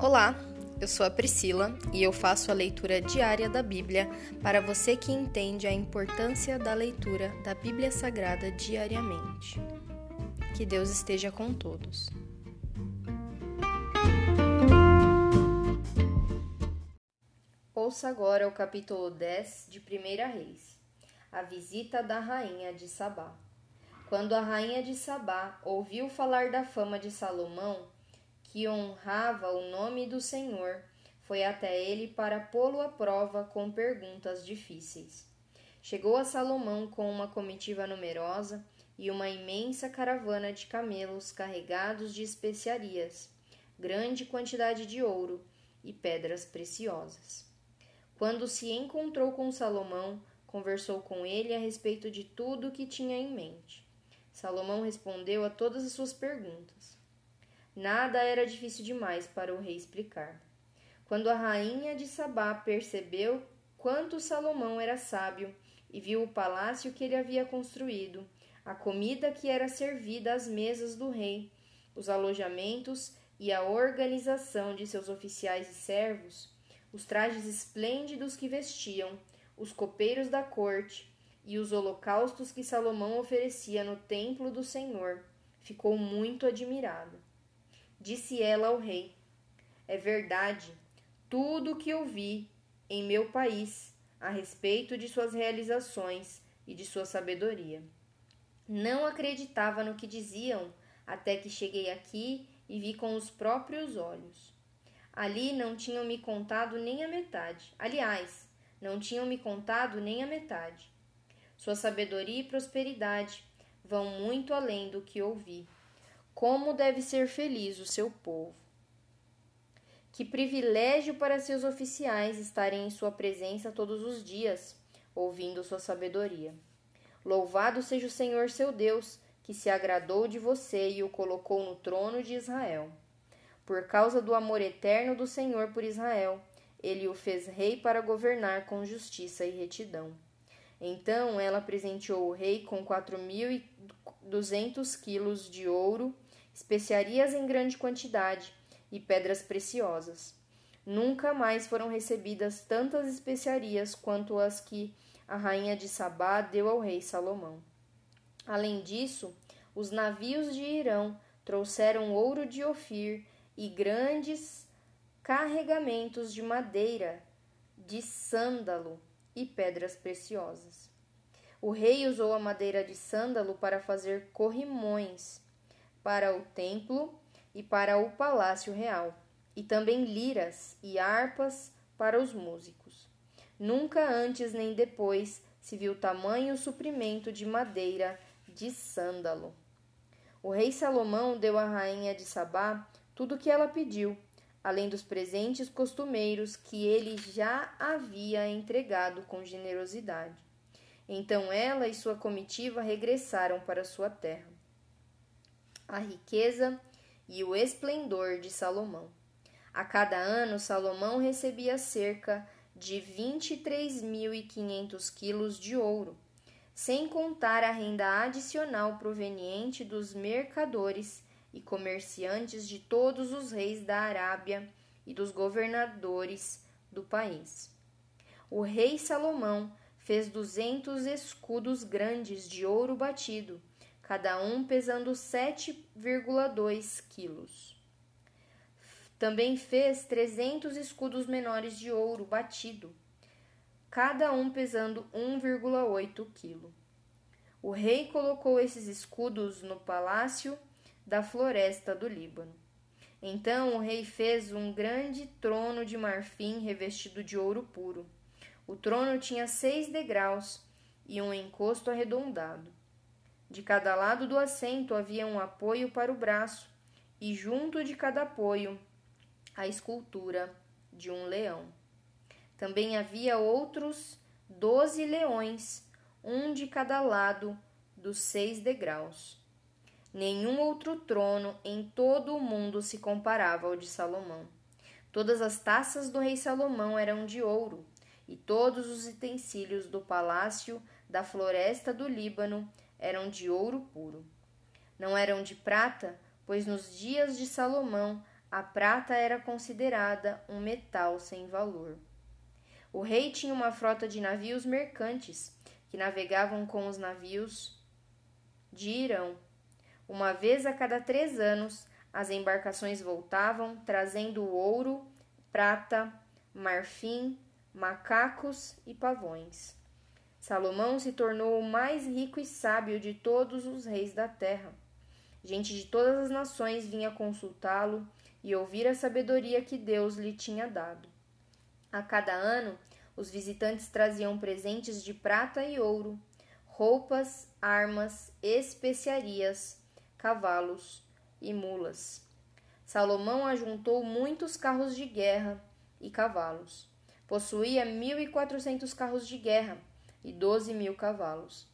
Olá, eu sou a Priscila e eu faço a leitura diária da Bíblia para você que entende a importância da leitura da Bíblia Sagrada diariamente. Que Deus esteja com todos. Ouça agora o capítulo 10 de 1 Reis, a visita da rainha de Sabá. Quando a rainha de Sabá ouviu falar da fama de Salomão, que honrava o nome do Senhor, foi até ele para pô-lo à prova com perguntas difíceis. Chegou a Salomão com uma comitiva numerosa e uma imensa caravana de camelos carregados de especiarias, grande quantidade de ouro e pedras preciosas. Quando se encontrou com Salomão, conversou com ele a respeito de tudo o que tinha em mente. Salomão respondeu a todas as suas perguntas. Nada era difícil demais para o rei explicar. Quando a rainha de Sabá percebeu quanto Salomão era sábio e viu o palácio que ele havia construído, a comida que era servida às mesas do rei, os alojamentos e a organização de seus oficiais e servos, os trajes esplêndidos que vestiam, os copeiros da corte e os holocaustos que Salomão oferecia no templo do Senhor, ficou muito admirada. Disse ela ao rei: É verdade, tudo o que ouvi em meu país a respeito de suas realizações e de sua sabedoria. Não acreditava no que diziam até que cheguei aqui e vi com os próprios olhos. Ali não tinham me contado nem a metade. Aliás, não tinham me contado nem a metade. Sua sabedoria e prosperidade vão muito além do que ouvi. Como deve ser feliz o seu povo. Que privilégio para seus oficiais estarem em sua presença todos os dias, ouvindo sua sabedoria. Louvado seja o Senhor seu Deus, que se agradou de você e o colocou no trono de Israel. Por causa do amor eterno do Senhor por Israel, ele o fez rei para governar com justiça e retidão. Então ela presenteou o rei com quatro mil e duzentos quilos de ouro especiarias em grande quantidade e pedras preciosas. Nunca mais foram recebidas tantas especiarias quanto as que a rainha de Sabá deu ao rei Salomão. Além disso, os navios de Irão trouxeram ouro de Ofir e grandes carregamentos de madeira, de sândalo e pedras preciosas. O rei usou a madeira de sândalo para fazer corrimões para o templo e para o palácio real, e também liras e harpas para os músicos. Nunca antes nem depois se viu tamanho suprimento de madeira de sândalo. O rei Salomão deu à rainha de Sabá tudo o que ela pediu, além dos presentes costumeiros que ele já havia entregado com generosidade. Então ela e sua comitiva regressaram para sua terra a riqueza e o esplendor de Salomão. A cada ano, Salomão recebia cerca de 23.500 quilos de ouro, sem contar a renda adicional proveniente dos mercadores e comerciantes de todos os reis da Arábia e dos governadores do país. O rei Salomão fez duzentos escudos grandes de ouro batido cada um pesando 7,2 quilos. Também fez trezentos escudos menores de ouro batido, cada um pesando 1,8 quilo. O rei colocou esses escudos no palácio da floresta do Líbano. Então o rei fez um grande trono de marfim revestido de ouro puro. O trono tinha seis degraus e um encosto arredondado. De cada lado do assento havia um apoio para o braço, e junto de cada apoio a escultura de um leão. Também havia outros doze leões, um de cada lado dos seis degraus. Nenhum outro trono em todo o mundo se comparava ao de Salomão. Todas as taças do rei Salomão eram de ouro, e todos os utensílios do palácio da floresta do Líbano eram de ouro puro. Não eram de prata, pois nos dias de Salomão a prata era considerada um metal sem valor. O rei tinha uma frota de navios mercantes que navegavam com os navios de Irão. Uma vez a cada três anos, as embarcações voltavam trazendo ouro, prata, marfim, macacos e pavões. Salomão se tornou o mais rico e sábio de todos os reis da terra. Gente de todas as nações vinha consultá-lo e ouvir a sabedoria que Deus lhe tinha dado. A cada ano, os visitantes traziam presentes de prata e ouro, roupas, armas, especiarias, cavalos e mulas. Salomão ajuntou muitos carros de guerra e cavalos. Possuía mil e quatrocentos carros de guerra e doze mil cavalos.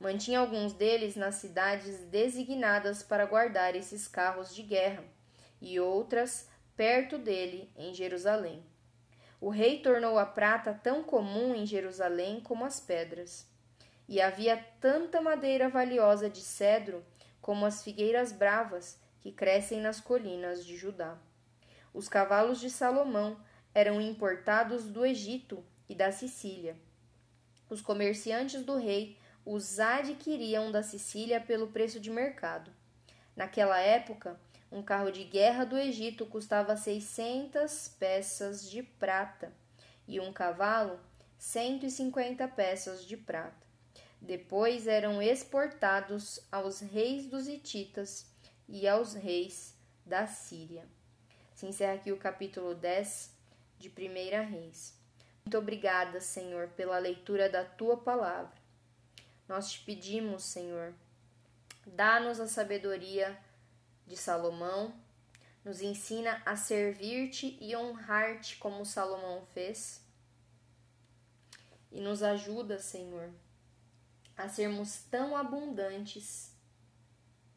Mantinha alguns deles nas cidades designadas para guardar esses carros de guerra, e outras perto dele, em Jerusalém. O rei tornou a prata tão comum em Jerusalém como as pedras. E havia tanta madeira valiosa de cedro como as figueiras bravas que crescem nas colinas de Judá. Os cavalos de Salomão eram importados do Egito e da Sicília os comerciantes do rei os adquiriam da Sicília pelo preço de mercado. Naquela época, um carro de guerra do Egito custava 600 peças de prata e um cavalo 150 peças de prata. Depois eram exportados aos reis dos Hititas e aos reis da Síria. Se encerra aqui o capítulo 10 de Primeira Reis. Muito obrigada, Senhor, pela leitura da tua palavra. Nós te pedimos, Senhor, dá-nos a sabedoria de Salomão, nos ensina a servir-te e honrar-te como Salomão fez. E nos ajuda, Senhor, a sermos tão abundantes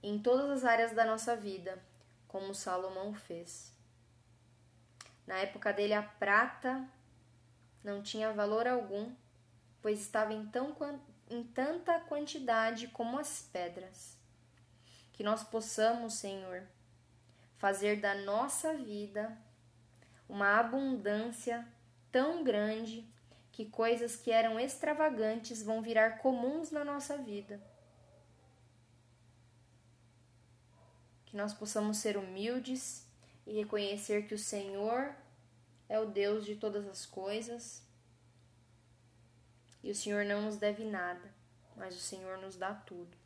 em todas as áreas da nossa vida como Salomão fez. Na época dele, a prata não tinha valor algum, pois estava em, tão, em tanta quantidade como as pedras. Que nós possamos, Senhor, fazer da nossa vida uma abundância tão grande que coisas que eram extravagantes vão virar comuns na nossa vida. Que nós possamos ser humildes e reconhecer que o Senhor é o Deus de todas as coisas. E o Senhor não nos deve nada, mas o Senhor nos dá tudo,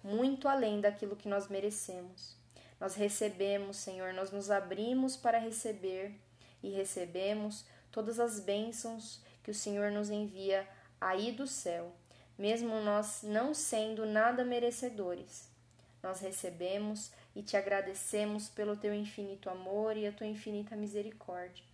muito além daquilo que nós merecemos. Nós recebemos, Senhor, nós nos abrimos para receber e recebemos todas as bênçãos que o Senhor nos envia aí do céu, mesmo nós não sendo nada merecedores. Nós recebemos e te agradecemos pelo teu infinito amor e a tua infinita misericórdia.